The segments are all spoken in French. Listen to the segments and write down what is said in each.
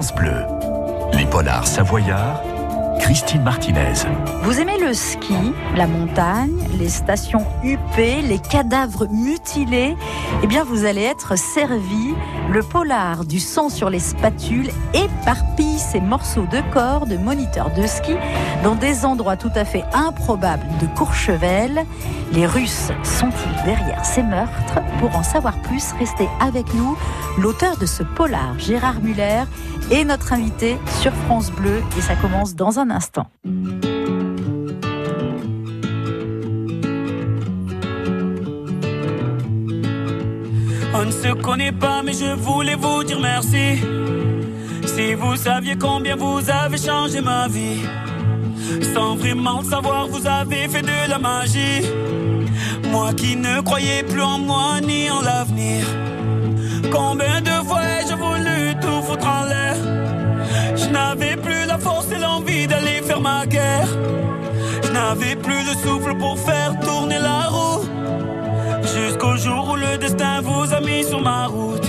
Bleu. Les polars savoyards Christine Martinez. Vous aimez le ski, la montagne, les stations huppées, les cadavres mutilés? Eh bien, vous allez être servi. Le polar du sang sur les spatules éparpille ces morceaux de corps de moniteurs de ski dans des endroits tout à fait improbables de Courchevel. Les Russes sont-ils derrière ces meurtres? Pour en savoir plus, restez avec nous. L'auteur de ce polar, Gérard Muller, est notre invité sur France Bleu et ça commence dans un On ne se connaît pas, mais je voulais vous dire merci. Si vous saviez combien vous avez changé ma vie, sans vraiment savoir, vous avez fait de la magie. Moi qui ne croyais plus en moi ni en l'avenir. Combien de d'aller faire ma guerre. Je n'avais plus le souffle pour faire tourner la roue. Jusqu'au jour où le destin vous a mis sur ma route.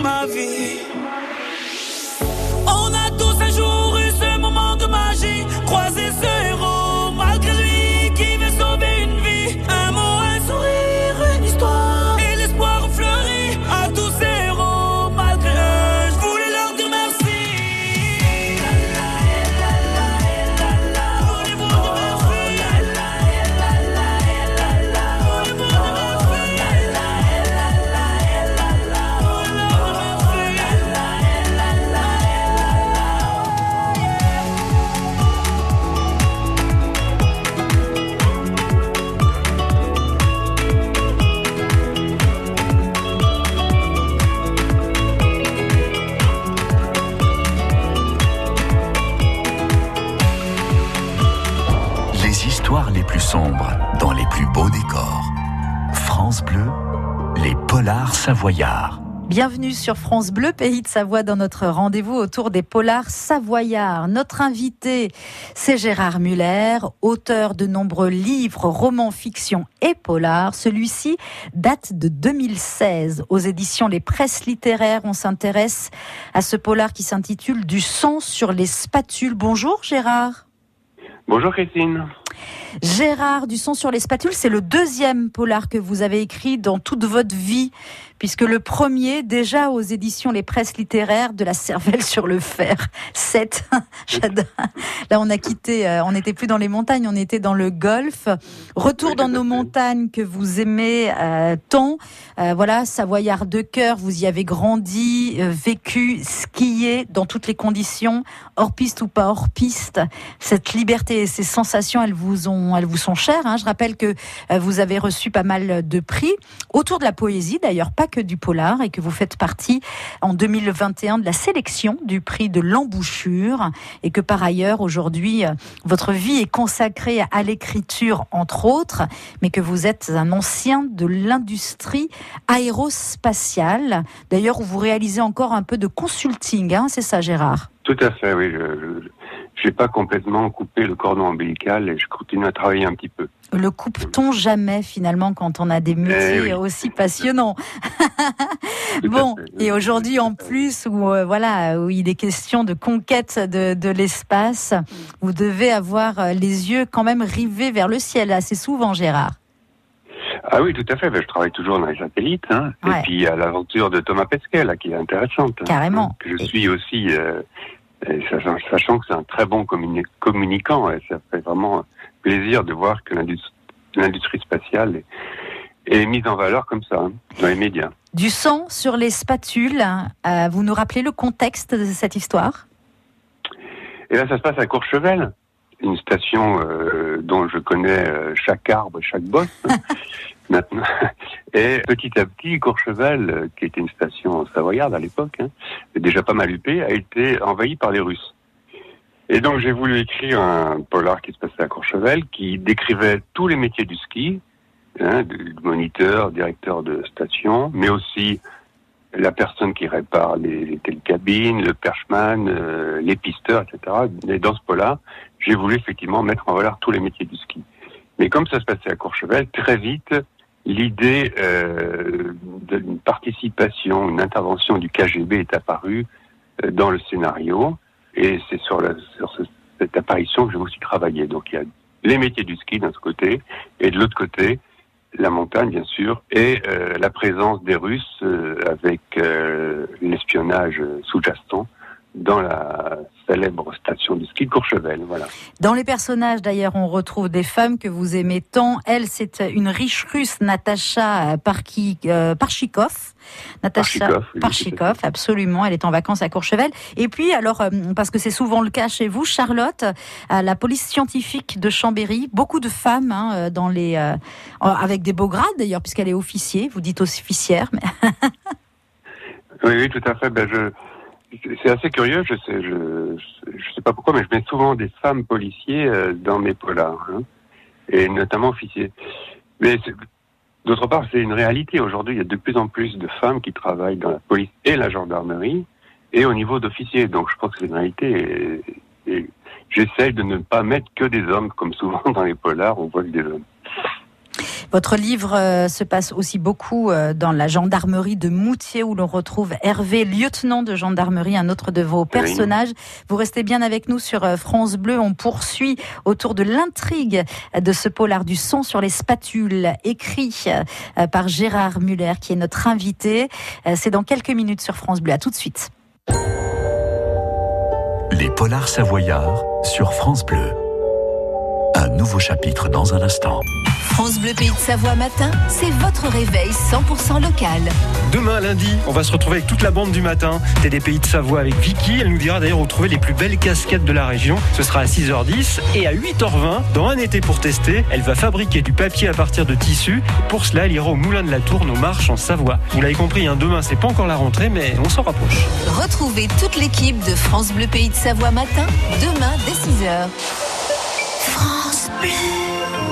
ma vie. On a tous un jour eu ce moment de magie, croisé Bienvenue sur France Bleu, pays de Savoie, dans notre rendez-vous autour des polars savoyards. Notre invité, c'est Gérard Muller, auteur de nombreux livres, romans, fiction et polars. Celui-ci date de 2016. Aux éditions Les Presses littéraires, on s'intéresse à ce polar qui s'intitule Du sang sur les spatules. Bonjour Gérard. Bonjour Christine. Gérard du son sur les spatules, c'est le deuxième polar que vous avez écrit dans toute votre vie, puisque le premier, déjà aux éditions Les Presses littéraires de la cervelle sur le fer. 7. Là, on a quitté, euh, on n'était plus dans les montagnes, on était dans le golfe. Retour dans nos montagnes que vous aimez euh, tant. Euh, voilà, Savoyard de cœur, vous y avez grandi, vécu, skié dans toutes les conditions, hors piste ou pas hors piste. Cette liberté et ces sensations, elles vous ont, elles vous sont chères. Hein. Je rappelle que vous avez reçu pas mal de prix autour de la poésie, d'ailleurs pas que du polar, et que vous faites partie en 2021 de la sélection du prix de l'embouchure, et que par ailleurs aujourd'hui votre vie est consacrée à l'écriture entre autres, mais que vous êtes un ancien de l'industrie aérospatiale, d'ailleurs vous réalisez encore un peu de consulting, hein, c'est ça Gérard? Tout à fait, oui. N'ai pas complètement coupé le cordon ombilical et je continue à travailler un petit peu. Le coupe-t-on jamais finalement quand on a des métiers eh aussi passionnants? Bon, et aujourd'hui en plus où euh, voilà où il est question de conquête de, de l'espace, vous devez avoir euh, les yeux quand même rivés vers le ciel assez souvent, Gérard. Ah oui, tout à fait. Ben, je travaille toujours dans les satellites. Hein. Et puis à l'aventure de Thomas Pesquet, là, qui est intéressante. Hein. Carrément. je suis aussi euh, sachant que c'est un très bon communicant, et ça fait vraiment plaisir de voir que l'industrie spatiale est, mise en valeur comme ça hein, dans les médias. Du sang sur les spatules, euh, vous nous rappelez le contexte de cette histoire? Et là, ça se passe à Courchevel, une station euh, dont je connais euh, chaque arbre, chaque bosse. maintenant. Et petit à petit, Courchevel, euh, qui était une station savoyarde à l'époque, hein, déjà pas mal huppée, a été envahi par les Russes. Et donc j'ai voulu écrire un polar qui se passait à Courchevel, qui décrivait tous les métiers du ski, hein, du moniteur, directeur de station, mais aussi la personne qui répare les, les télécabines, le perchman, euh, les pisteurs, etc. Et dans ce polar, j'ai voulu effectivement mettre en valeur tous les métiers du ski. Mais comme ça se passait à Courchevel, très vite, l'idée euh, d'une participation, une intervention du KGB est apparue euh, dans le scénario. Et c'est sur, cette apparition que j'ai aussi travaillé. Donc il y a les métiers du ski d'un côté, et de l'autre côté, la montagne, bien sûr, et euh, la présence des Russes avec l'espionnage sous-jacent dans la célèbre station de ski de Courchevel. Voilà. Dans les personnages, d'ailleurs, on retrouve des femmes que vous aimez tant. Elle, c'est une riche russe, Natacha Parki, euh, Parchikov. Natacha Parchikov, absolument. Elle est en vacances à Courchevel. Et puis, alors, euh, parce que c'est souvent le cas chez vous, Charlotte, à la police scientifique de Chambéry, beaucoup de femmes hein, euh, dans les, avec des beaux grades d'ailleurs, puisqu'elle est officier. Vous dites officière, mais. oui, oui, tout à fait. Ben, je c'est assez curieux, je sais, je, je sais pas pourquoi, mais je mets souvent des femmes policiers euh, dans mes polars, hein, et notamment officiers. Mais d'autre part, c'est une réalité. Aujourd'hui, il y a de plus en plus de femmes qui travaillent dans la police et la gendarmerie, et au niveau d'officiers. Donc, je pense que c'est une réalité. Et, j'essaye de ne pas mettre que des hommes, comme souvent dans les polars, on voit que des hommes. Votre livre euh, se passe aussi beaucoup euh, dans la gendarmerie de Moutier où l'on retrouve Hervé, lieutenant de gendarmerie, un autre de vos personnages. Vous restez bien avec nous sur euh, France Bleu. On poursuit autour de l'intrigue de ce polar du sang sur les spatules, écrit par Gérard Muller, qui est notre invité. C'est dans quelques minutes sur France Bleu. À tout de suite. Les polars savoyards sur France Bleu. Un nouveau chapitre dans un instant. France Bleu Pays de Savoie matin, c'est votre réveil 100% local. Demain, lundi, on va se retrouver avec toute la bande du matin. T'es des Pays de Savoie avec Vicky. Elle nous dira d'ailleurs où trouver les plus belles casquettes de la région. Ce sera à 6h10 et à 8h20, dans un été pour tester, elle va fabriquer du papier à partir de tissus. Pour cela, elle ira au Moulin de la Tour, aux marches en Savoie. Vous l'avez compris, hein, demain, c'est pas encore la rentrée, mais on s'en rapproche. Retrouvez toute l'équipe de France Bleu Pays de Savoie matin, demain dès 6h. France Bleu.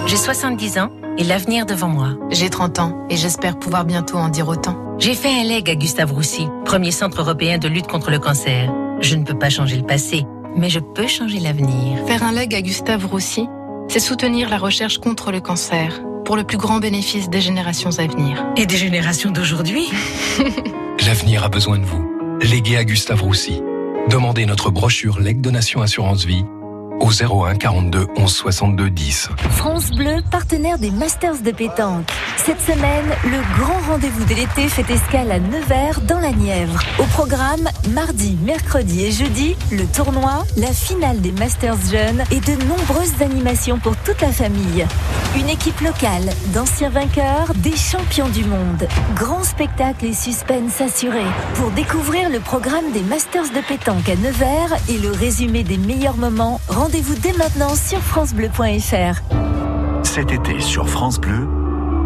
J'ai 70 ans et l'avenir devant moi. J'ai 30 ans et j'espère pouvoir bientôt en dire autant. J'ai fait un leg à Gustave Roussy, premier centre européen de lutte contre le cancer. Je ne peux pas changer le passé, mais je peux changer l'avenir. Faire un leg à Gustave Roussy, c'est soutenir la recherche contre le cancer pour le plus grand bénéfice des générations à venir. Et des générations d'aujourd'hui L'avenir a besoin de vous. Léguez à Gustave Roussy. Demandez notre brochure Leg Donation Assurance Vie au 01 42 11 62 10. France Bleu, partenaire des Masters de pétanque. Cette semaine, le grand rendez-vous de l'été fait escale à Nevers dans la Nièvre. Au programme, mardi, mercredi et jeudi, le tournoi, la finale des Masters jeunes et de nombreuses animations pour toute la famille. Une équipe locale, d'anciens vainqueurs, des champions du monde. Grand spectacle et suspense assuré. Pour découvrir le programme des Masters de pétanque à Nevers et le résumé des meilleurs moments, rendez-vous dès maintenant sur francebleu.fr. Cet été sur France Bleu,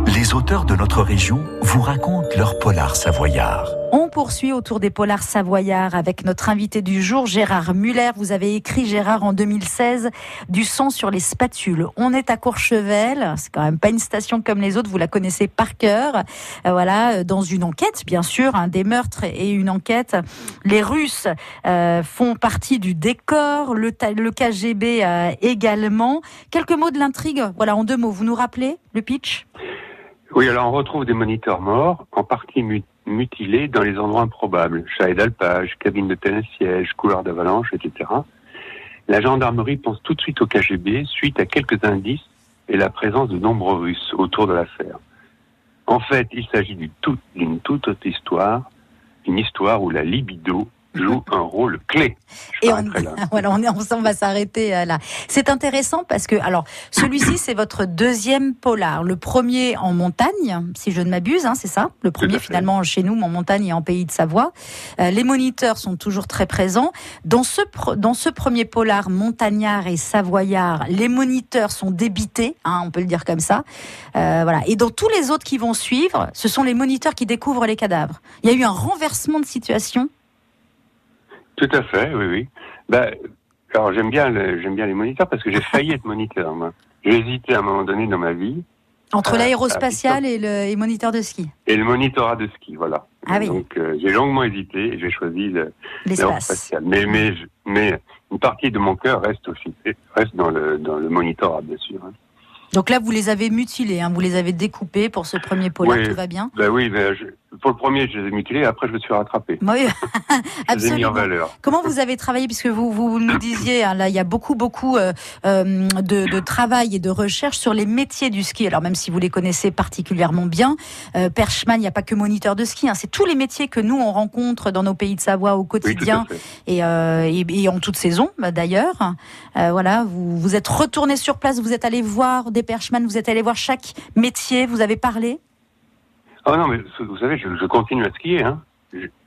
les auteurs de notre région vous racontent leur polar savoyard. On poursuit autour des polars savoyards avec notre invité du jour, Gérard Muller. Vous avez écrit, Gérard, en 2016, Du sang sur les spatules. On est à Courchevel. C'est quand même pas une station comme les autres. Vous la connaissez par cœur. Euh, voilà, euh, dans une enquête, bien sûr, un des meurtres et une enquête. Les Russes euh, font partie du décor. Le, KGB également. Quelques mots de l'intrigue. Voilà, en deux mots. Vous nous rappelez le pitch? Oui, alors on retrouve des moniteurs morts, en partie mutilés dans les endroits improbables. Chat et d'alpage, cabine de siège, couloir d'avalanche, etc. La gendarmerie pense tout de suite au KGB suite à quelques indices et la présence de nombreux Russes autour de l'affaire. En fait, il s'agit d'une toute autre histoire, une histoire où la libido joue un rôle clé. Et on, voilà, on, est, on va s'arrêter euh, là. C'est intéressant parce que, alors, celui-ci, c'est votre deuxième polar. Le premier en montagne, si je ne m'abuse, hein, c'est ça? Le premier, finalement, chez nous, en montagne et en pays de Savoie. Euh, les moniteurs sont toujours très présents. Dans ce, dans ce premier polar montagnard et savoyard, les moniteurs sont débités, hein, on peut le dire comme ça. Euh, voilà. Et dans tous les autres qui vont suivre, ce sont les moniteurs qui découvrent les cadavres. Il y a eu un renversement de situation tout à fait, oui, oui. Ben, alors j'aime bien, j'aime bien les moniteurs parce que j'ai failli être moniteur. Moi, j'ai hésité à un moment donné dans ma vie. Entre l'aérospatial et le moniteur de ski. Et le monitorat de ski, voilà. Ah oui. Donc euh, j'ai longuement hésité et j'ai choisi l'aérospatial. Mais, mais, mais une partie de mon cœur reste aussi reste dans le dans le monitorat, bien sûr. Hein. Donc là, vous les avez mutilés, hein, vous les avez découpés pour ce premier polar, tout va bien? Ben Oui, ben pour le premier, je les ai mutilés, après je me suis rattrapé. Oui, absolument. Comment vous avez travaillé, puisque vous, vous nous disiez, hein, là, il y a beaucoup, beaucoup euh, euh, de, de, travail et de recherche sur les métiers du ski. Alors même si vous les connaissez particulièrement bien, euh, Perchman, il n'y a pas que moniteur de ski, hein, c'est tous les métiers que nous, on rencontre dans nos pays de Savoie au quotidien et, euh, et, et, en toute saison, bah, d'ailleurs. Voilà, vous, vous êtes retourné sur place, vous êtes allé voir des Perchman, vous êtes allé voir chaque métier, vous avez parlé Ah non, mais vous savez, je, continue à skier. Hein.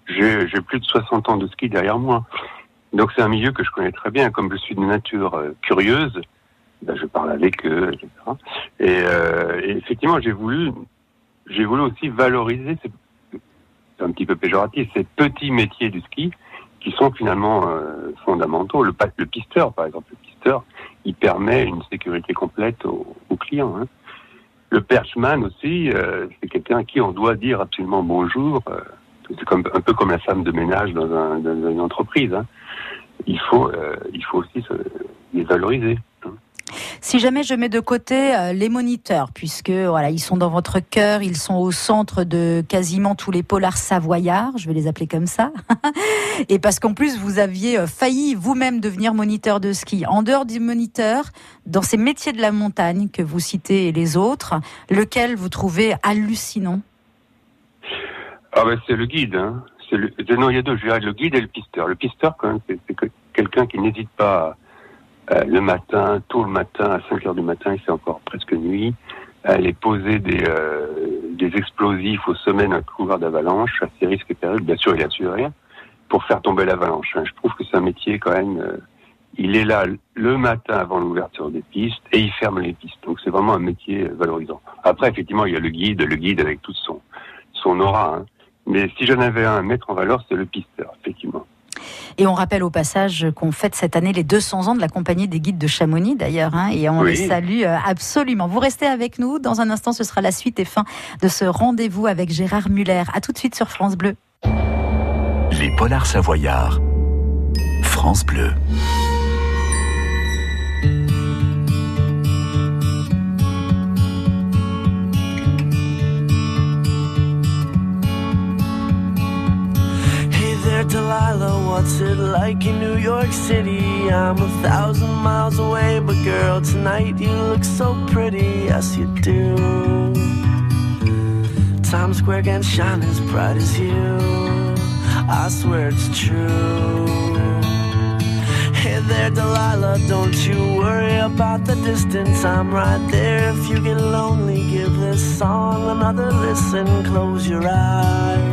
J'ai plus de 60 ans de ski derrière moi. Donc c'est un milieu que je connais très bien. Comme je suis de nature euh, curieuse, ben, je parle avec eux, etc. Euh, et, effectivement, j'ai voulu, j'ai voulu aussi valoriser, c'est un petit peu péjoratif, ces petits métiers du ski qui sont finalement euh, fondamentaux. Le, le pisteur, par exemple, le pisteur, il permet une sécurité complète aux, clients. Hein. Le perchman aussi, euh, c'est quelqu'un à qui on doit dire absolument bonjour. Euh, c'est comme, un peu comme la femme de ménage dans, un, dans une entreprise. Hein. Il faut, euh, il faut aussi se, les valoriser. Si jamais je mets de côté euh, les moniteurs, puisque voilà, ils sont dans votre cœur, ils sont au centre de quasiment tous les polars savoyards, je vais les appeler comme ça, et parce qu'en plus vous aviez euh, failli vous-même devenir moniteur de ski. En dehors du moniteur, dans ces métiers de la montagne que vous citez et les autres, lequel vous trouvez hallucinant? Ah ben c'est le guide. Hein. Non, il y a deux. Je le guide et le pisteur. Le pisteur, quand même, c'est quelqu'un qui n'hésite pas euh, le matin, tôt le matin, à 5 heures du matin, il fait encore presque nuit, aller poser des, euh, des explosifs au sommet d'un couloir d'avalanche, à ses risques et périls, bien sûr il assure rien, pour faire tomber l'avalanche. Hein. Je trouve que c'est un métier quand même, euh, il est là le matin avant l'ouverture des pistes et il ferme les pistes. Donc c'est vraiment un métier valorisant. Après, effectivement, il y a le guide, le guide avec tout son, son aura. Hein. Mais si j'en avais un à mettre en valeur, c'est le pisteur, effectivement. Et on rappelle au passage qu'on fête cette année les 200 ans de la compagnie des guides de Chamonix d'ailleurs, hein, et on les salue euh, absolument. Vous restez avec nous. Dans un instant, ce sera la suite et fin de ce rendez-vous avec Gérard Muller. À tout de suite sur France Bleu. Les Polars Savoyards. France Bleu. It like in New York City? I'm a thousand miles away, but girl, tonight you look so pretty. Yes, you do. Times Square can shine as bright as you. I swear it's true. Hey there, Delilah, don't you worry about the distance. I'm right there. If you get lonely, give this song another listen. Close your eyes.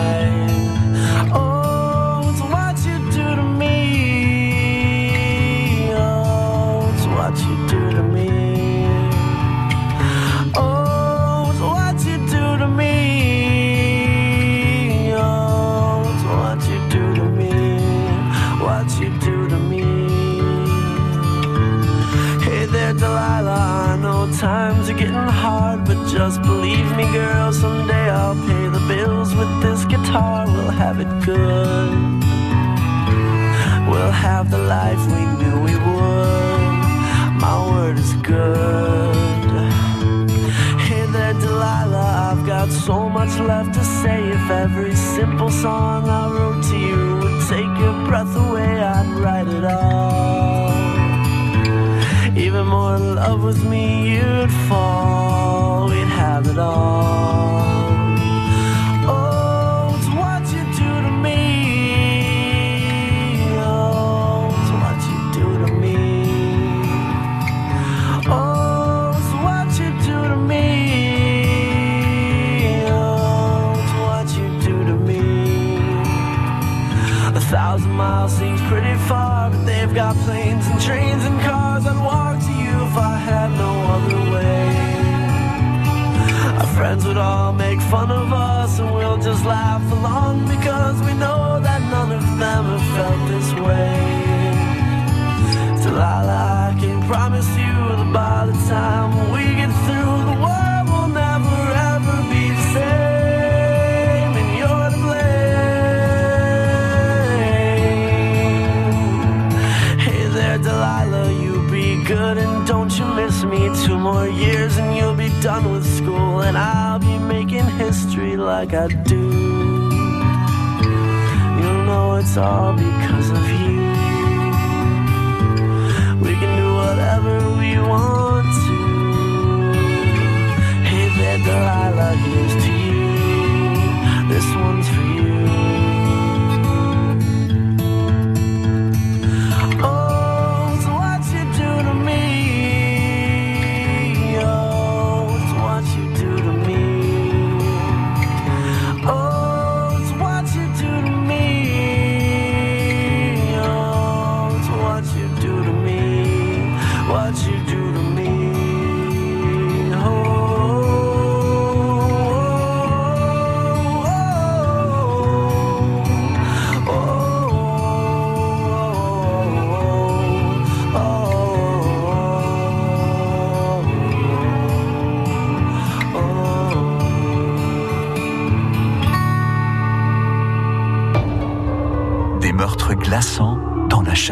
Guitar. We'll have it good. We'll have the life we knew we would. My word is good. Hey there, Delilah. I've got so much left to say. If every simple song I wrote to you would take your breath away, I'd write it all. Even more in love with me, you'd fall. We'd have it all. They've got planes and trains and cars. I'd walk to you if I had no other way. Our friends would all make fun of us, and we'll just laugh along because we know history like I do. You'll know it's all because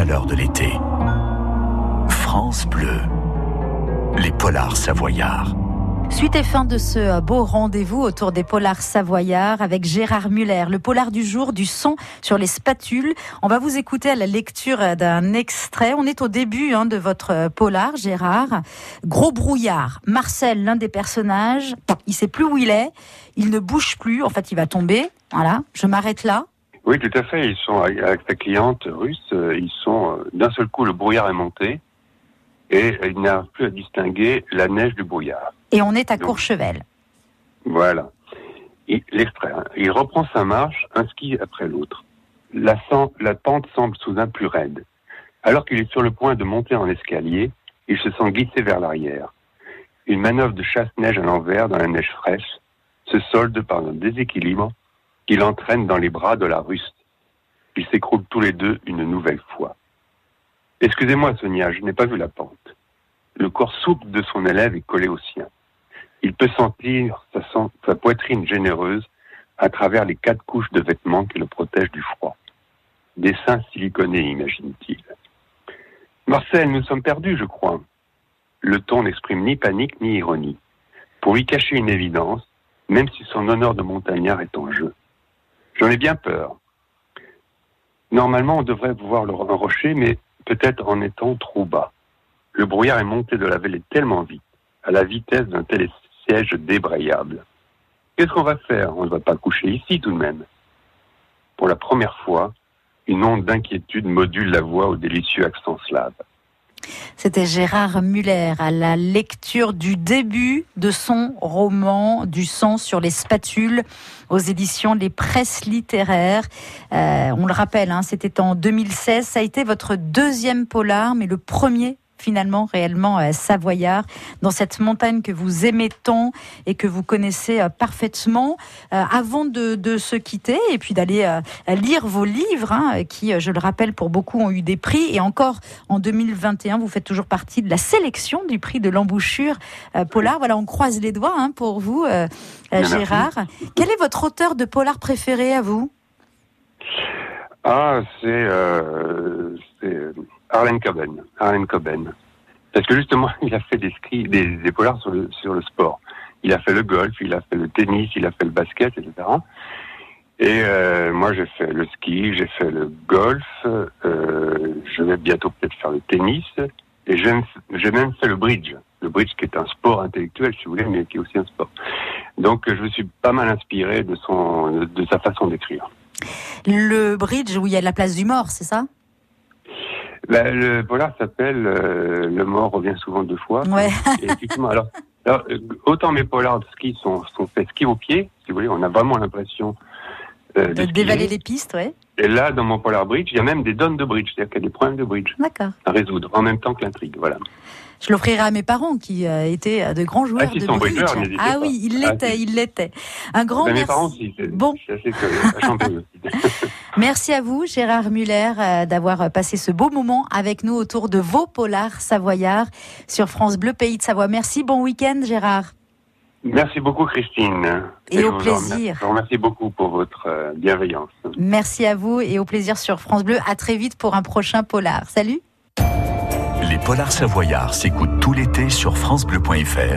de l'été. France bleue. Les polars savoyards. Suite et fin de ce beau rendez-vous autour des polars savoyards avec Gérard Muller, le polar du jour du son sur les spatules. On va vous écouter à la lecture d'un extrait. On est au début hein, de votre polar, Gérard. Gros brouillard. Marcel, l'un des personnages, il sait plus où il est. Il ne bouge plus. En fait, il va tomber. Voilà. Je m'arrête là. Oui, tout à fait. Ils sont avec sa cliente russe. euh, Ils sont euh, d'un seul coup le brouillard est monté et ils n'arrivent plus à distinguer la neige du brouillard. Et on est à Donc. Courchevel. Voilà. Il- L'extrait. hein. Il reprend sa marche, un ski après l'autre. La, la pente semble soudain plus raide. Alors qu'il est sur le point de monter en escalier, il se sent glisser vers l'arrière. Une manœuvre de chasse-neige à l'envers dans la neige fraîche se solde par un déséquilibre qui l'entraîne dans les bras de la russe. Ils s'écroulent tous les deux une nouvelle fois. Excusez-moi, Sonia, je n'ai pas vu la pente. Le corps souple de son élève est collé au sien. Il peut sentir sa, poitrine généreuse à travers les quatre couches de vêtements qui le protègent du froid. Des seins siliconés, imagine-t-il. Marcel, nous sommes perdus, je crois. Le ton n'exprime ni panique ni ironie. pour lui cacher une évidence, même si son honneur de montagnard est en jeu. J'en ai bien peur. Normalement, on devrait pouvoir le rocher, mais peut-être en étant trop bas. Le brouillard est monté de la vallée tellement vite, à la vitesse d'un télésiège débrayable. Qu'est-ce qu'on va faire? On ne va pas coucher ici tout de même. Pour la première fois, une onde d'inquiétude module la voix au délicieux accent slave. C'était Gérard Muller à la lecture du début de son roman Du sang sur les spatules aux éditions Les Presses littéraires. Euh, on le rappelle, hein, c'était en 2016. Ça a été votre deuxième polar, mais le premier finalement réellement euh, savoyard dans cette montagne que vous aimez tant et que vous connaissez euh, parfaitement. Euh, avant de, se quitter et puis d'aller lire vos livres, hein, qui, je le rappelle, pour beaucoup ont eu des prix et encore en 2021, vous faites toujours partie de la sélection du prix de l'embouchure polar. Voilà, on croise les doigts hein, pour vous, Gérard. Quel est votre auteur de polar préféré à vous? Ah, c'est Arlen Coben. Arlen Coben. Parce que justement, il a fait des, skis, des, des polars sur le, sur le sport. Il a fait le golf, il a fait le tennis, il a fait le basket, etc. Et euh, moi, j'ai fait le ski, j'ai fait le golf, euh, je vais bientôt peut-être faire le tennis, et j'ai même fait le bridge. Le bridge qui est un sport intellectuel, si vous voulez, mais qui est aussi un sport. Donc, je me suis pas mal inspiré de, son, de sa façon d'écrire. Le bridge où il y a la place du mort, c'est ça? Le polar s'appelle euh, Le mort revient souvent deux fois. Ouais. alors, euh, autant mes polars de ski sont, sont faits ski au pied, si vous voulez, on a vraiment l'impression euh, de, dévaler les pistes, ouais. Et là, dans mon polar bridge, il y a même des donnes de bridge, c'est-à-dire qu'il y a des problèmes de bridge à résoudre en même temps que l'intrigue. Voilà. Je l'offrirai à mes parents qui euh, étaient euh, de grands joueurs ah, de bridge. ah oui, il ah, l'était, il l'était. Un grand merci. Mes parents aussi. Bon. merci à vous, Gérard Muller, euh, d'avoir passé ce beau moment avec nous autour de vos polars savoyards sur France Bleu Pays de Savoie. Merci, bon week-end, Gérard. Merci beaucoup, Christine. Et, au plaisir. Je vous remercie beaucoup pour votre bienveillance. Merci à vous et au plaisir sur France Bleu. À très vite pour un prochain polar. Salut. Les Polars Savoyards s'écoutent tout l'été sur FranceBleu.fr